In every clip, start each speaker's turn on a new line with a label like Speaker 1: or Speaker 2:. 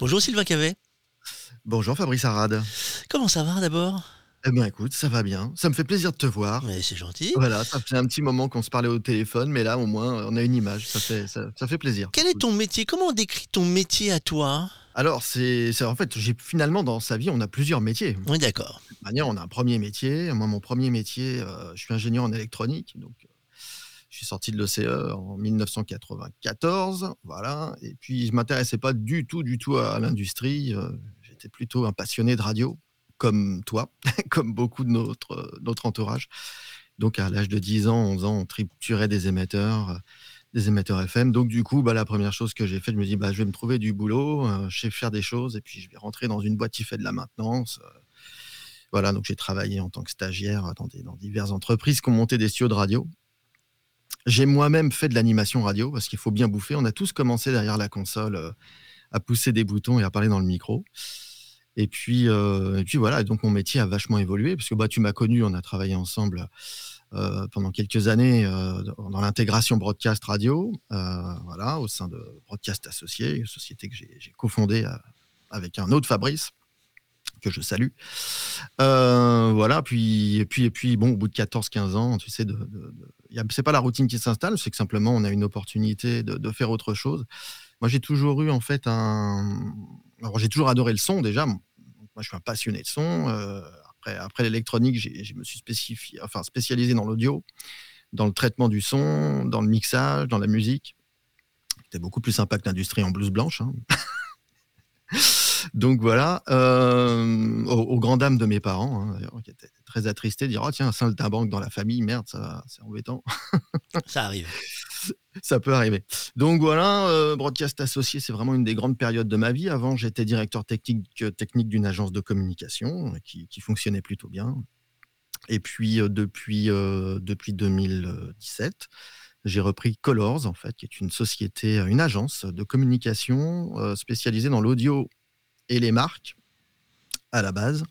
Speaker 1: Bonjour Sylvain Cavet.
Speaker 2: Bonjour Fabrice Arad.
Speaker 1: Comment ça va d'abord?
Speaker 2: Eh bien écoute, ça va bien. Ça me fait plaisir de te voir.
Speaker 1: Mais c'est gentil.
Speaker 2: Voilà, ça fait un petit moment qu'on se parlait au téléphone, mais là au moins on a une image. Ça fait, ça, ça fait plaisir.
Speaker 1: Quel est ton métier? Comment on décrit ton métier à toi?
Speaker 2: Alors c'est, en fait, j'ai finalement dans sa vie on a plusieurs métiers.
Speaker 1: Oui, d'accord.
Speaker 2: De toute manière, on a un premier métier. Moi, mon premier métier, euh, je suis ingénieur en électronique, donc euh, je suis sorti de l'ECE en 1994, voilà. Et puis je m'intéressais pas du tout, du tout à l'industrie. euh, J'étais plutôt un passionné de radio, comme toi, comme beaucoup de notre, entourage. Donc à l'âge de 10 ans, 11 ans, on triturait des émetteurs, euh, des émetteurs FM. Donc du coup, bah, la première chose que j'ai fait, je me dis, bah, je vais me trouver du boulot, euh, je sais faire des choses, et puis je vais rentrer dans une boîte qui fait de la maintenance. voilà, donc j'ai travaillé en tant que stagiaire dans, dans diverses entreprises qui ont monté des studios de radio. J'ai moi-même fait de l'animation radio parce qu'il faut bien bouffer. On a tous commencé derrière la console euh, à pousser des boutons et à parler dans le micro. Et puis, euh, et puis voilà, donc mon métier a vachement évolué parce que bah, tu m'as connu, on a travaillé ensemble euh, pendant quelques années dans l'intégration broadcast radio, voilà, au sein de Broadcast Associé, une société que j'ai cofondée avec un autre Fabrice que je salue. Voilà, puis, et puis, puis, bon, au bout de 14-15 ans, tu sais, de, c'est pas la routine qui s'installe, c'est que simplement on a une opportunité de, faire autre chose. Moi, j'ai toujours eu en fait un. Alors, j'ai toujours adoré le son déjà. Moi, je suis un passionné de son. euh, après, après l'électronique, je me suis spécifié, enfin, spécialisé dans l'audio, dans le traitement du son, dans le mixage, dans la musique. C'était beaucoup plus sympa que l'industrie en blouse blanche. hein. Donc voilà, euh, aux, aux grandes dames de mes parents, hein, qui étaient très attristés, de dire Oh, tiens, un saltimbanque dans la famille, merde, ça, c'est embêtant.
Speaker 1: Ça arrive.
Speaker 2: ça peut arriver. Donc voilà, euh, Broadcast Associé, c'est vraiment une des grandes périodes de ma vie. Avant, j'étais directeur technique, euh, technique d'une agence de communication qui, qui fonctionnait plutôt bien. Et puis, euh, depuis, depuis 2017, j'ai repris Colors, en fait, qui est une société, une agence de communication spécialisée dans l'audio et les marques à la base.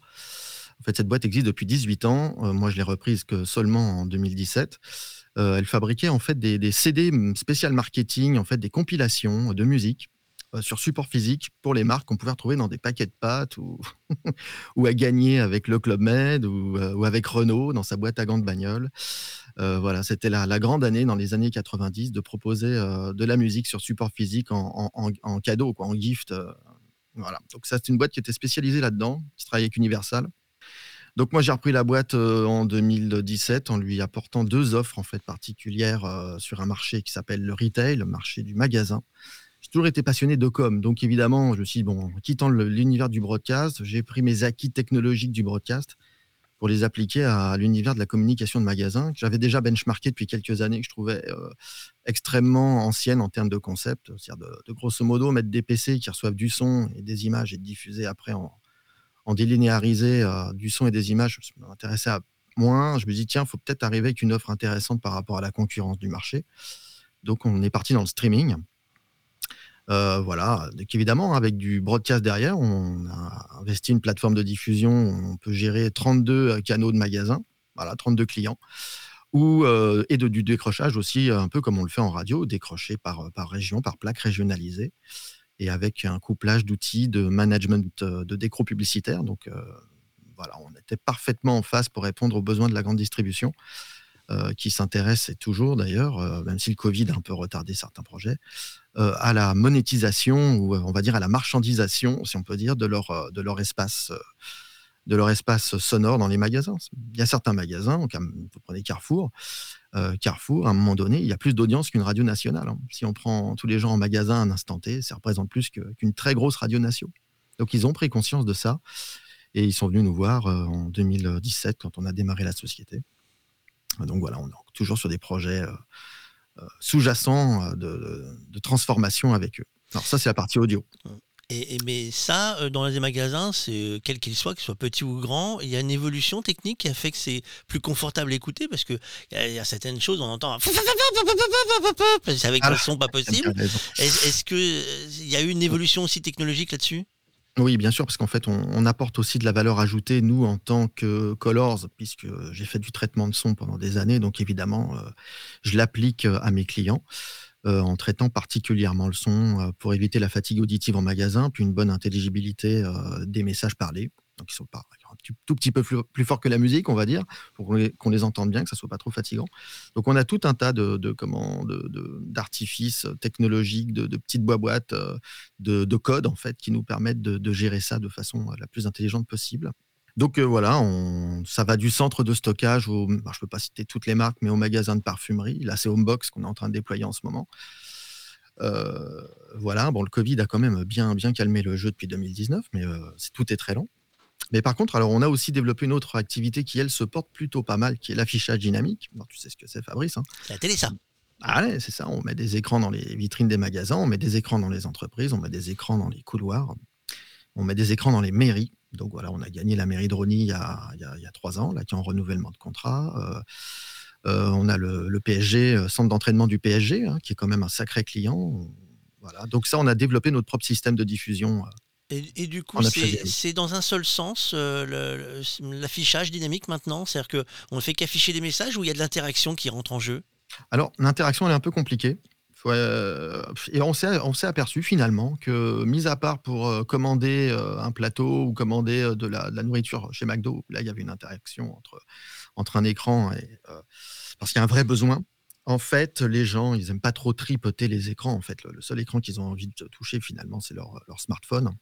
Speaker 2: En cette boîte existe depuis 18 ans. Euh, moi, je l'ai reprise que seulement en 2017. Euh, elle fabriquait en fait des, CD spécial marketing, en fait des compilations de musique euh, sur support physique pour les marques qu'on pouvait retrouver dans des paquets de pâtes ou, à gagner avec le Club Med ou, avec Renault dans sa boîte à gants de bagnole. Voilà, c'était la, la grande année dans les années 90 de proposer de la musique sur support physique en cadeau, quoi, en gift. Voilà. Donc ça, c'est une boîte qui était spécialisée là-dedans, qui travaillait avec Universal. Donc moi j'ai repris la boîte euh, en 2017 en lui apportant deux offres en fait particulières euh, sur un marché qui s'appelle le retail, le marché du magasin. J'ai toujours été passionné de com, donc évidemment je me suis dit, bon quittant l'univers du broadcast, j'ai pris mes acquis technologiques du broadcast pour les appliquer à l'univers de la communication de magasin que j'avais déjà benchmarké depuis quelques années que je trouvais euh, extrêmement ancienne en termes de concept, c'est-à-dire de, grosso modo mettre des PC qui reçoivent du son et des images et diffuser après en, en délinéarisé euh, du son et des images, je m'intéressais à moins. Je me dis, tiens, il faut peut-être arriver avec une offre intéressante par rapport à la concurrence du marché. Donc, on est parti dans le streaming. Euh, voilà, donc évidemment, avec du broadcast derrière, on a investi une plateforme de diffusion on peut gérer 32 canaux de magasins, voilà, 32 clients, ou, euh, et du décrochage aussi, un peu comme on le fait en radio, décroché par, région, par plaque régionalisée et avec un couplage d'outils de management euh, de décro publicitaire. Donc euh, voilà, on était parfaitement en phase pour répondre aux besoins de la grande distribution, euh, qui s'intéresse toujours d'ailleurs, euh, même si le Covid a un peu retardé certains projets, euh, à la monétisation ou euh, on va dire à la marchandisation, si on peut dire, de leur, euh, de leur espace. euh, de leur espace sonore dans les magasins. Il y a certains magasins, vous prenez Carrefour, euh, Carrefour, à un moment donné, il y a plus d'audience qu'une radio nationale. hein. Si on prend tous les gens en magasin à un instant T, ça représente plus qu'une très grosse radio nation. Donc ils ont pris conscience de ça et ils sont venus nous voir euh, en 2017 quand on a démarré la société. Donc voilà, on est toujours sur des projets euh, euh, sous-jacents euh, de, de- de transformation avec eux. Alors ça, c'est la partie audio.
Speaker 1: Et, et- mais ça, euh, dans les magasins, c'est euh, quel qu'il soit, qu'il soit petit ou grand, il y a une évolution technique qui a fait que c'est plus confortable à écouter parce que il y, a- certaines choses, on entend. un avec
Speaker 2: Ah,
Speaker 1: le son pas possible. Est-ce que euh, il y a eu une évolution aussi technologique là-dessus
Speaker 2: Oui, bien sûr, parce qu'en fait, on, apporte aussi de la valeur ajoutée, nous, en tant que Colors, puisque j'ai fait du traitement de son pendant des années, donc évidemment, euh, je l'applique euh, à mes clients. en traitant particulièrement le son pour éviter la fatigue auditive en magasin, puis une bonne intelligibilité des messages parlés. Donc ils sont pas tout petit peu plus, fort que la musique, on va dire, pour qu'on les, entende bien, que ça soit pas trop fatigant. Donc on a tout un tas de, d'artifices technologiques, de, petites boîtes, de, de codes en fait, qui nous permettent de, gérer ça de façon la plus intelligente possible. Donc euh, voilà, ça va du centre de stockage au, bah, je peux pas citer toutes les marques, mais au magasin de parfumerie. Là, c'est Homebox qu'on est en train de déployer en ce moment. Euh, voilà, bon, le Covid a quand même bien, bien calmé le jeu depuis 2019, mais euh, tout est très lent. Mais par contre, alors, on a aussi développé une autre activité qui, elle, se porte plutôt pas mal, qui est l'affichage dynamique. tu sais ce que c'est, Fabrice. Hein?
Speaker 1: C'est la télé, ça.
Speaker 2: Allez, c'est ça. On met des écrans dans les vitrines des magasins, on met des écrans dans les entreprises, on met des écrans dans les couloirs, on met des écrans dans les mairies. Donc voilà, on a gagné la mairie de Rony il y a, trois ans, là, qui est en renouvellement de contrat. Euh, euh, on a le, PSG, euh, centre d'entraînement du PSG, hein, qui est quand même un sacré client. Voilà. Donc ça, on a développé notre propre système de diffusion.
Speaker 1: Et, du coup, c'est dans un seul sens l'affichage dynamique maintenant? C'est-à-dire qu'on ne fait qu'afficher des messages ou il y a de l'interaction qui rentre en jeu?
Speaker 2: Alors, l'interaction, elle est un peu compliquée. Euh, et on s'est aperçu finalement que, mis à part pour euh, commander euh, un plateau ou commander de la, nourriture chez McDo, là il y avait une interaction entre, entre un écran et. parce qu'il y a un vrai besoin. En fait, les gens, ils n'aiment pas trop tripoter les écrans. En fait, le, seul écran qu'ils ont envie de toucher finalement, c'est leur, leur smartphone.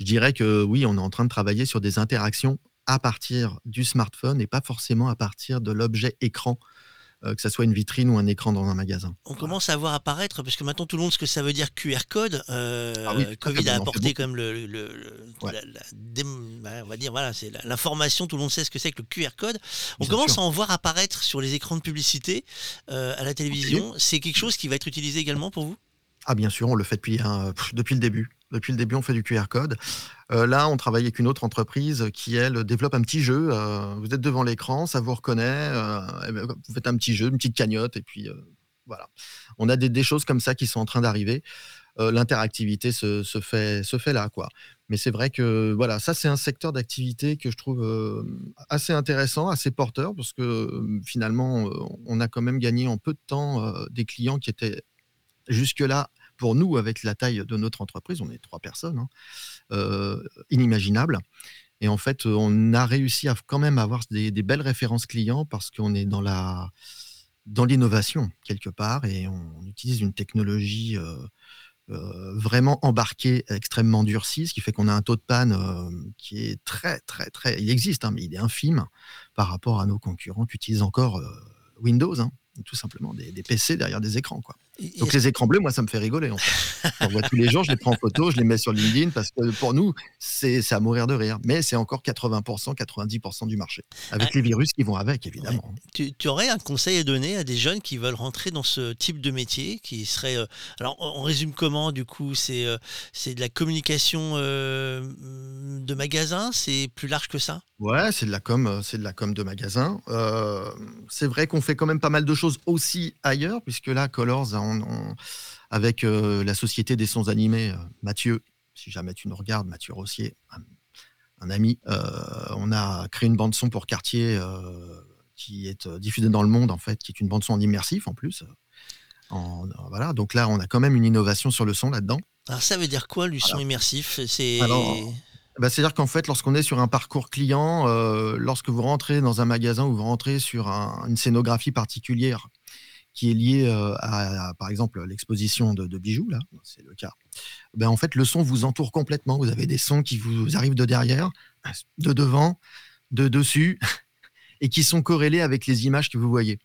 Speaker 2: Je dirais que oui, on est en train de travailler sur des interactions à partir du smartphone et pas forcément à partir de l'objet écran euh, que ce soit une vitrine ou un écran dans un magasin.
Speaker 1: On commence à voir apparaître, parce que maintenant tout le monde ce que ça veut dire QR code. Euh, ah Covid a apporté comme le, bah, on va dire voilà, c'est l'information, tout le monde sait ce que c'est que le QR code. On commence à en voir apparaître sur les écrans de publicité euh, à la télévision. C'est quelque chose qui va être utilisé également pour vous?
Speaker 2: Ah bien sûr, on le fait depuis, depuis le début. Depuis le début, on fait du QR code. Euh, là, on travaille avec une autre entreprise qui, elle, développe un petit jeu. Euh, vous êtes devant l'écran, ça vous reconnaît. Euh, ben, vous faites un petit jeu, une petite cagnotte, et puis voilà. On a des, choses comme ça qui sont en train d'arriver. L'interactivité se, fait, se fait là, quoi. Mais c'est vrai que voilà, ça c'est un secteur d'activité que je trouve assez intéressant, assez porteur, parce que finalement, on a quand même gagné en peu de temps des clients qui étaient jusque-là pour nous, avec la taille de notre entreprise, on est trois personnes, hein, euh, inimaginable. Et en fait, on a réussi à quand même avoir des, belles références clients parce qu'on est dans la dans l'innovation quelque part et on utilise une technologie euh, euh, vraiment embarquée, extrêmement durcie, ce qui fait qu'on a un taux de panne qui est très, très, très. Il existe, hein, mais il est infime par rapport à nos concurrents qui utilisent encore Windows. Hein tout simplement des, PC derrière des écrans. Quoi. Donc les écrans bleus, moi, ça me fait rigoler. En fait. On voit tous les jours, je les prends en photo, je les mets sur LinkedIn parce que pour nous, c'est à mourir de rire. Mais c'est encore 80%, 90% du marché. Avec ah. les virus qui vont avec, évidemment.
Speaker 1: Tu, aurais un conseil à donner à des jeunes qui veulent rentrer dans ce type de métier qui serait. Euh, alors, on, résume comment, du coup? C'est euh, c'est de la communication euh, de magasin? C'est plus large que ça?
Speaker 2: Ouais, c'est de la com, c'est de la com de magasin. c'est vrai qu'on fait quand même pas mal de choses aussi ailleurs, puisque là, Colors, avec la société des sons animés, Mathieu, si jamais tu nous regardes, Mathieu Rossier, un, ami, on a créé une bande son pour Quartier qui est diffusée dans le monde, en fait, qui est une bande son en immersif en plus. voilà, donc là, on a quand même une innovation sur le son là-dedans.
Speaker 1: Alors ça veut dire quoi, le son immersif? C'est
Speaker 2: bah, C'est-à-dire qu'en fait, lorsqu'on est sur un parcours client, euh, lorsque vous rentrez dans un magasin ou vous rentrez sur une scénographie particulière qui est liée euh, à, par exemple, l'exposition de, bijoux, là, c'est le cas, ben, en fait, le son vous entoure complètement. Vous avez des sons qui vous arrivent de derrière, de devant, de dessus, et qui sont corrélés avec les images que vous voyez.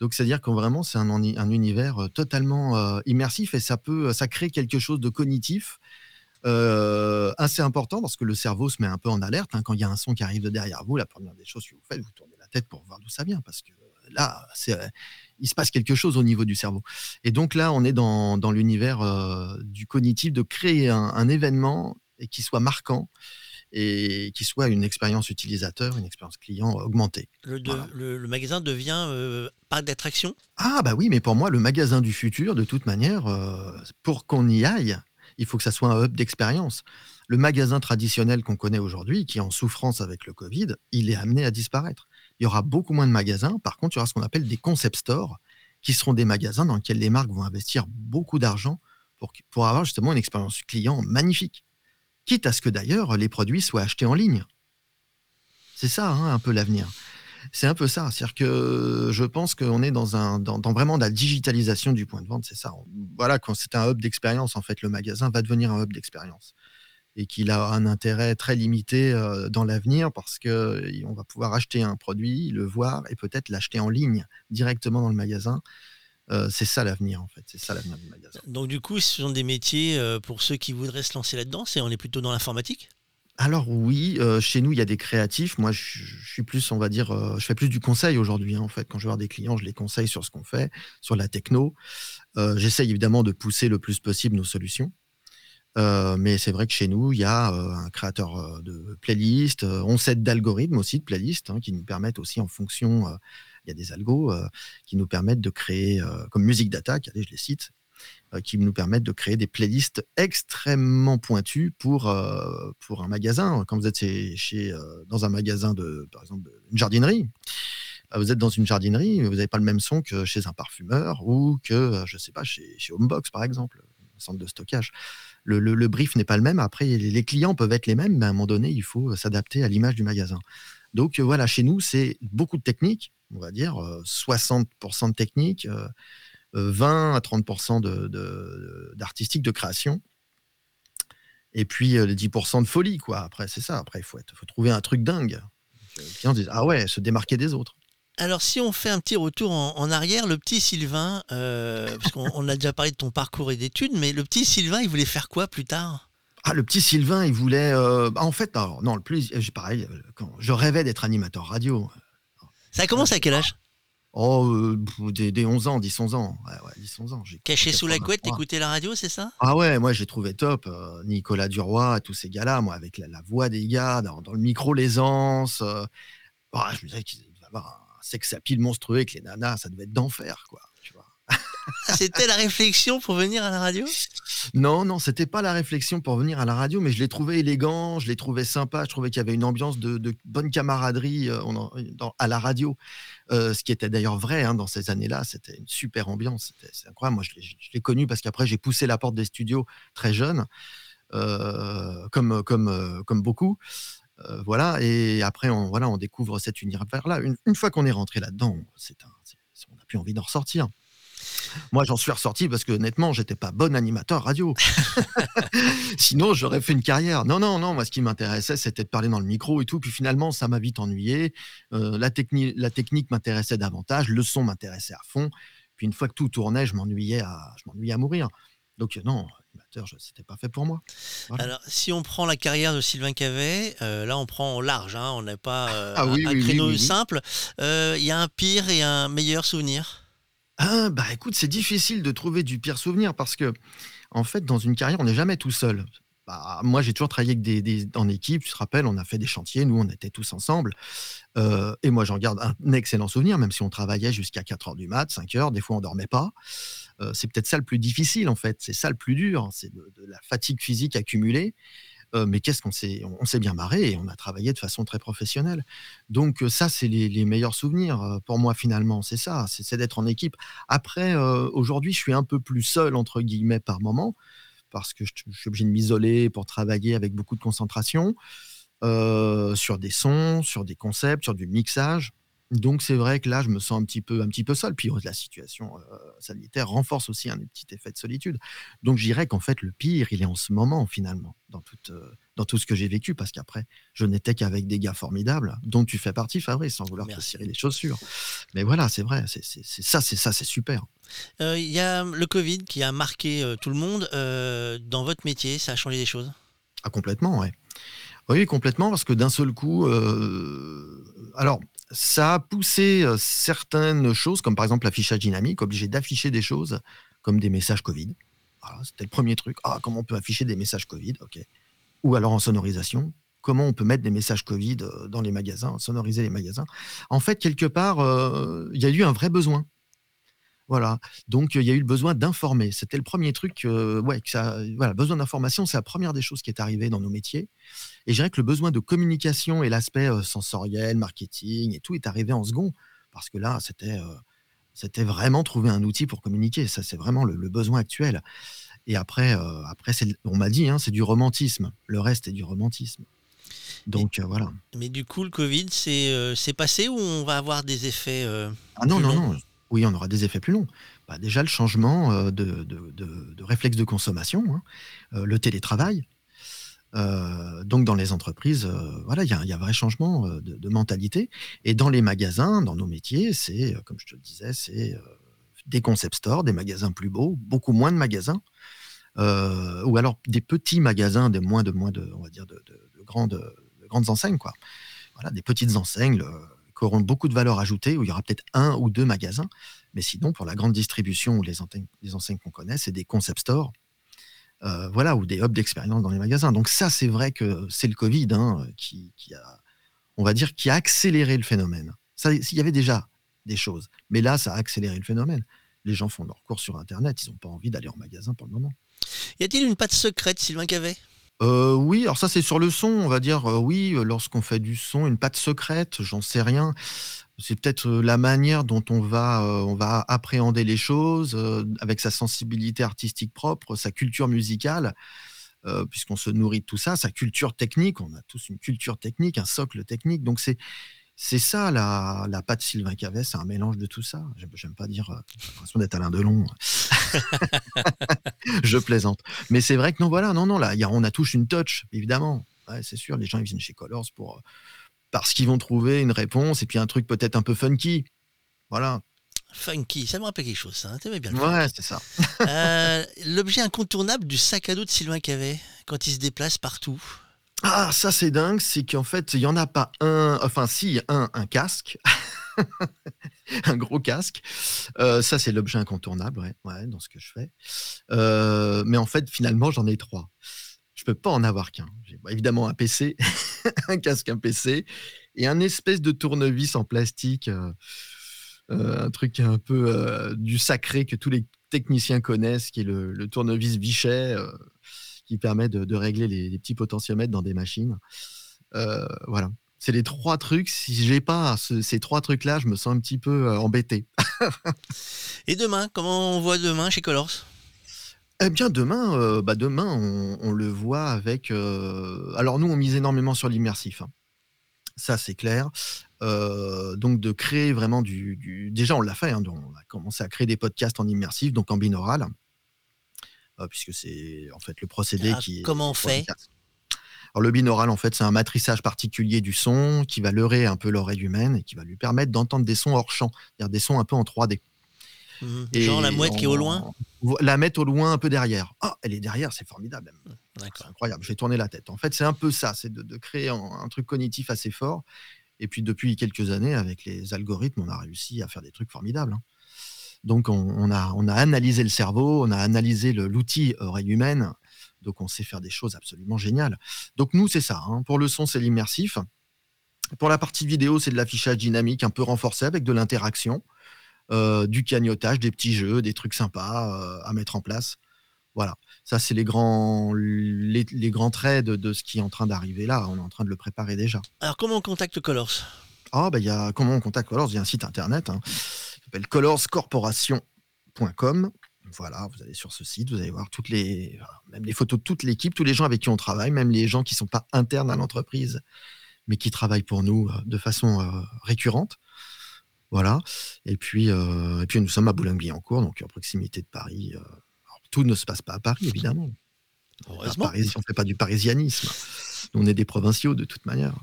Speaker 2: Donc, c'est-à-dire que vraiment, c'est un, un, univers euh, totalement immersif et ça peut, ça crée quelque chose de cognitif euh, assez important parce que le cerveau se met un peu en alerte. Hein. quand il y a un son qui arrive de derrière vous, la première des choses que vous faites, vous tournez la tête pour voir d'où ça vient parce que là, euh, il se passe quelque chose au niveau du cerveau. Et donc là, on est dans, dans l'univers euh, du cognitif de créer un, événement et qui soit marquant et qui soit une expérience utilisateur, une expérience client augmentée.
Speaker 1: Le, le, magasin devient parc d'attraction
Speaker 2: Ah bah oui, mais pour moi, le magasin du futur, de toute manière, pour qu'on y aille, il faut que ça soit un hub d'expérience. Le magasin traditionnel qu'on connaît aujourd'hui, qui est en souffrance avec le Covid, il est amené à disparaître. Il y aura beaucoup moins de magasins. Par contre, il y aura ce qu'on appelle des concept stores qui seront des magasins dans lesquels les marques vont investir beaucoup d'argent pour, pour avoir justement une expérience client magnifique. Quitte à ce que d'ailleurs les produits soient achetés en ligne. C'est ça hein, un peu l'avenir. C'est un peu ça. C'est-à-dire que je pense qu'on est dans, un, dans, vraiment la digitalisation du point de vente. C'est ça. Voilà, quand c'est un hub d'expérience, en fait, le magasin va devenir un hub d'expérience. Et qu'il a un intérêt très limité euh, dans l'avenir parce qu'on va pouvoir acheter un produit, le voir et peut-être l'acheter en ligne directement dans le magasin. Euh, c'est ça l'avenir en fait, c'est ça l'avenir du magasin.
Speaker 1: Donc du coup, ce sont des métiers euh, pour ceux qui voudraient se lancer là-dedans, c'est on est plutôt dans l'informatique?
Speaker 2: Alors oui, euh, chez nous, il y a des créatifs. Moi, je, suis plus, on va dire, je fais plus du conseil aujourd'hui. Hein, en fait, quand je vois des clients, je les conseille sur ce qu'on fait, sur la techno. J'essaye évidemment de pousser le plus possible nos solutions. Mais c'est vrai que chez nous, il y a un créateur de playlists, on s'aide d'algorithmes aussi, de playlists, hein, qui nous permettent aussi en fonction, il y a des algos qui nous permettent de créer, comme Music Data, allez, je les cite, euh, qui nous permettent de créer des playlists extrêmement pointues pour, euh, pour un magasin. Quand vous êtes chez, euh, dans un magasin de, par exemple, une jardinerie, vous êtes dans une jardinerie, vous n'avez pas le même son que chez un parfumeur ou que, je ne sais pas, chez, chez, Homebox, par exemple, un centre de stockage. Le, brief n'est pas le même. Après, les clients peuvent être les mêmes, mais à un moment donné, il faut s'adapter à l'image du magasin. Donc voilà, chez nous, c'est beaucoup de technique, on va dire 60% de technique, 20 à 30% d'artistique, de, de, création. Et puis les 10% de folie, quoi. Après, c'est ça. Après, il faut, faut, trouver un truc dingue. Les clients disent Ah ouais, se démarquer des autres.
Speaker 1: Alors, si on fait un petit retour en, arrière, le petit Sylvain, euh, parce qu'on a déjà parlé de ton parcours et d'études, mais le petit Sylvain, il voulait faire quoi plus tard?
Speaker 2: Ah, le petit Sylvain, il voulait. Euh, bah, en fait, non, le plus. Pareil, quand je rêvais d'être animateur radio.
Speaker 1: Ça a commencé à quel âge?
Speaker 2: Oh, euh, des, 11 ans, 10-11 ans. Ouais, ouais, 10, ans.
Speaker 1: Caché sous la couette, t'écoutais la radio, c'est ça?
Speaker 2: Ah ouais, moi j'ai trouvé top. Euh, Nicolas Duroy, tous ces gars-là, moi, avec la, voix des gars, dans, le micro, l'aisance. Euh, bah, je me disais qu'ils devaient avoir un sex appeal monstrueux avec les nanas, ça devait être d'enfer, quoi. Tu vois.
Speaker 1: Ah, c'était la réflexion pour venir à la radio?
Speaker 2: Non, non, c'était pas la réflexion pour venir à la radio, mais je l'ai trouvé élégant, je l'ai trouvé sympa, je trouvais qu'il y avait une ambiance de, bonne camaraderie à la radio. Euh, ce qui était d'ailleurs vrai hein, dans ces années-là. C'était une super ambiance. C'est incroyable. Moi, je l'ai connu parce qu'après, j'ai poussé la porte des studios très jeune, euh, comme, comme, euh, comme beaucoup. Voilà. Et après, on, voilà, on découvre cet univers-là. Une, une, fois qu'on est rentré là-dedans, on n'a plus envie d'en ressortir. Moi, j'en suis ressorti parce que honnêtement, j'étais pas bon animateur radio. Sinon, j'aurais fait une carrière. Non, non, non. Moi, ce qui m'intéressait, c'était de parler dans le micro et tout. Puis finalement, ça m'a vite ennuyé. Euh, la, technique, la technique m'intéressait davantage. Le son m'intéressait à fond. Puis une fois que tout tournait, je m'ennuyais à, je m'ennuyais à mourir. Donc non, c'était pas fait pour moi.
Speaker 1: Alors, si on prend la carrière de Sylvain Cavet, euh, là, on prend large. Hein, on n'a pas euh, ah un, créneau simple. Il y a un pire et un meilleur souvenir?
Speaker 2: Ah, bah écoute, c'est difficile de trouver du pire souvenir parce que, en fait, dans une carrière, on n'est jamais tout seul. Bah, moi, j'ai toujours travaillé en équipe. Tu te rappelles, on a fait des chantiers, nous, on était tous ensemble. Euh, et moi, j'en garde un excellent souvenir, même si on travaillait jusqu'à 4 heures du mat, 5 heures, des fois, on dormait pas. Euh, c'est peut-être ça le plus difficile, en fait. C'est ça le plus dur. C'est de, la fatigue physique accumulée. Euh, mais qu'est-ce qu'on s'est, on, s'est bien marré et on a travaillé de façon très professionnelle. Donc ça, c'est les, meilleurs souvenirs pour moi finalement. C'est ça, c'est, d'être en équipe. Après, aujourd'hui, je suis un peu plus seul entre guillemets par moment parce que je, suis obligé de m'isoler pour travailler avec beaucoup de concentration sur des sons, sur des concepts, sur du mixage. Donc c'est vrai que là, je me sens un petit peu, un petit peu seul. Puis la situation euh, sanitaire renforce aussi un petit effet de solitude. Donc je dirais qu'en fait, le pire, il est en ce moment finalement, dans tout, euh, dans tout ce que j'ai vécu, parce qu'après, je n'étais qu'avec des gars formidables, dont tu fais partie, Fabrice, sans vouloir te cirer les chaussures. Mais voilà, c'est vrai, c'est ça, c'est ça, c'est super.
Speaker 1: Euh, il y a le Covid qui a marqué tout le monde. dans votre métier, ça a changé des choses?
Speaker 2: Ah complètement, ouais. Oui, complètement, parce que d'un seul coup, alors ça a poussé certaines choses, comme par exemple l'affichage dynamique, obligé d'afficher des choses comme des messages Covid. C'était le premier truc. Ah, comment on peut afficher des messages Covid. Ou alors en sonorisation. Comment on peut mettre des messages Covid dans les magasins, sonoriser les magasins En fait, quelque part, il y a eu un vrai besoin. Voilà. Donc, il y a eu le besoin d'informer. C'était le premier truc. ouais, que ça, voilà, besoin d'information, c'est la première des choses qui est arrivée dans nos métiers. Et je dirais que le besoin de communication et l'aspect sensoriel, marketing et tout est arrivé en second. Parce que là, c'était C'était vraiment trouver un outil pour communiquer. Ça, c'est vraiment le, besoin actuel. Et après, euh, après on m'a dit, hein, c'est du romantisme. Le reste est du romantisme. Donc euh, voilà.
Speaker 1: Mais du coup, le Covid, c'est passé ou on va avoir des effets
Speaker 2: Ah non, non, non. Oui, on aura des effets plus longs. Bah, déjà, le changement de, de, réflexe de consommation, hein, le télétravail, euh, donc dans les entreprises, euh, voilà, il y, a un vrai changement euh, de, mentalité. Et dans les magasins, dans nos métiers, c'est, comme je te le disais, c'est des concept stores, des magasins plus beaux, beaucoup moins de magasins, ou alors des petits magasins, des moins de moins de, on va dire, de, grandes, enseignes. Voilà, des petites enseignes auront beaucoup de valeur ajoutée, où il y aura peut-être un ou deux magasins. Mais sinon, pour la grande distribution ou les enseignes, qu'on connaît, c'est des concept stores euh, voilà, ou des hubs d'expérience dans les magasins. Donc ça, c'est vrai que c'est le Covid hein, qui, a, on va dire, qui a accéléré le phénomène. il y avait déjà des choses, mais là, ça a accéléré le phénomène. Les gens font leur cours sur Internet, ils n'ont pas envie d'aller en magasin pour le moment.
Speaker 1: Y a-t-il une patte secrète, Sylvain Cavet?
Speaker 2: Euh, oui, alors ça c'est sur le son, on va dire euh, oui, lorsqu'on fait du son, une patte secrète, j'en sais rien c'est peut-être la manière dont on va, on va appréhender les choses, avec sa sensibilité artistique propre, sa culture musicale, puisqu'on se nourrit de tout ça, sa culture technique. On a tous une culture technique, un socle technique. Donc c'est c'est ça la, la patte Sylvain Cavet, c'est un mélange de tout ça. J'aime pas dire, j'ai l'impression d'être Alain Delon. Je plaisante. Mais c'est vrai que non, voilà, non, non, là, y a, on a tous une touch, évidemment. c'est sûr, les gens ils viennent chez Colors pour parce qu'ils vont trouver une réponse et puis un truc peut-être un peu funky. Voilà.
Speaker 1: Funky, ça me rappelle quelque chose, ça. Hein. T'aimais bien.
Speaker 2: ouais, c'est ça.
Speaker 1: Euh, l'objet incontournable du sac à dos de Sylvain Cavet quand il se déplace partout.
Speaker 2: Ah, ça c'est dingue, c'est qu'en fait, il n'y en a pas un, enfin si, un, casque, un gros casque. Euh, ça c'est l'objet incontournable, ouais, dans ce que je fais. Euh, mais en fait, finalement, j'en ai trois je peux pas en avoir qu'un. J'ai évidemment un PC, un casque, un PC et un espèce de tournevis en plastique, euh, un truc un peu du sacré que tous les techniciens connaissent, qui est le, tournevis Vichet, qui permet de, régler les, petits potentiomètres dans des machines. voilà. C'est les trois trucs. Si j'ai pas ces trois trucs-là, je me sens un petit peu embêté.
Speaker 1: et demain, comment on voit demain chez Colors?
Speaker 2: Eh bien, demain, euh, bah, demain on, le voit avec. Euh, alors, nous, on mise énormément sur l'immersif. Hein. Ça, c'est clair. Euh, donc, de créer vraiment du. Déjà, on l'a fait. Hein, on a commencé à créer des podcasts en immersif, donc en binaural, puisque c'est en fait le procédé ah, qui.
Speaker 1: Comment on fait?
Speaker 2: alors, le binaural, en fait, c'est un matrissage particulier du son qui va leurrer un peu l'oreille humaine et qui va lui permettre d'entendre des sons hors champ, c'est-à-dire des sons un peu en 3D.
Speaker 1: Mmh. Genre la mouette qui est au loin?
Speaker 2: La mettre au loin, un peu derrière. Ah, elle est derrière, c'est formidable. C'est incroyable, j'ai tourné la tête. En fait, c'est un peu ça, c'est de, créer un, truc cognitif assez fort. Et puis, depuis quelques années, avec les algorithmes, on a réussi à faire des trucs formidables. Hein. Donc, on, a, on a analysé le cerveau, on a analysé l'outil oreille humaine. Donc, on sait faire des choses absolument géniales. Donc, nous, c'est ça. Hein. Pour le son, c'est l'immersif. Pour la partie vidéo, c'est de l'affichage dynamique un peu renforcé avec de l'interaction. Euh, du cagnotage, des petits jeux, des trucs sympas euh, à mettre en place. Voilà, ça c'est les grands, les, grands traits de, ce qui est en train d'arriver là. On est en train de le préparer déjà.
Speaker 1: Alors comment on contacte Colors?
Speaker 2: Ah bah il y a comment on contacte Colors? Il y a un site internet, hein, s'appelle colorscorporation.com. Voilà, vous allez sur ce site, vous allez voir toutes les, même les photos de toute l'équipe, tous les gens avec qui on travaille, même les gens qui ne sont pas internes à l'entreprise, mais qui travaillent pour nous euh, de façon récurrente. Voilà. Et puis, euh, et puis nous sommes à Boulogne-Billancourt, donc à proximité de Paris. Euh, tout ne se passe pas à Paris, évidemment.
Speaker 1: Heureusement.
Speaker 2: on ne fait pas du parisianisme. on est des provinciaux de toute manière.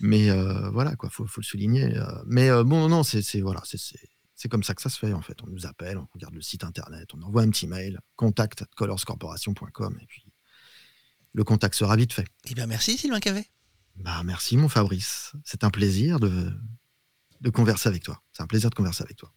Speaker 2: Mais euh, voilà, quoi, faut, faut le souligner. Mais bon, non, c'est voilà, c'est comme ça que ça se fait en fait. On nous appelle, on regarde le site internet, on envoie un petit mail, contact colorscorporation.com et puis le contact sera vite fait.
Speaker 1: Eh bien, merci Sylvain Cavet.
Speaker 2: Bah, merci mon Fabrice. C'est un plaisir de, de converser avec toi. C'est un plaisir de converser avec toi.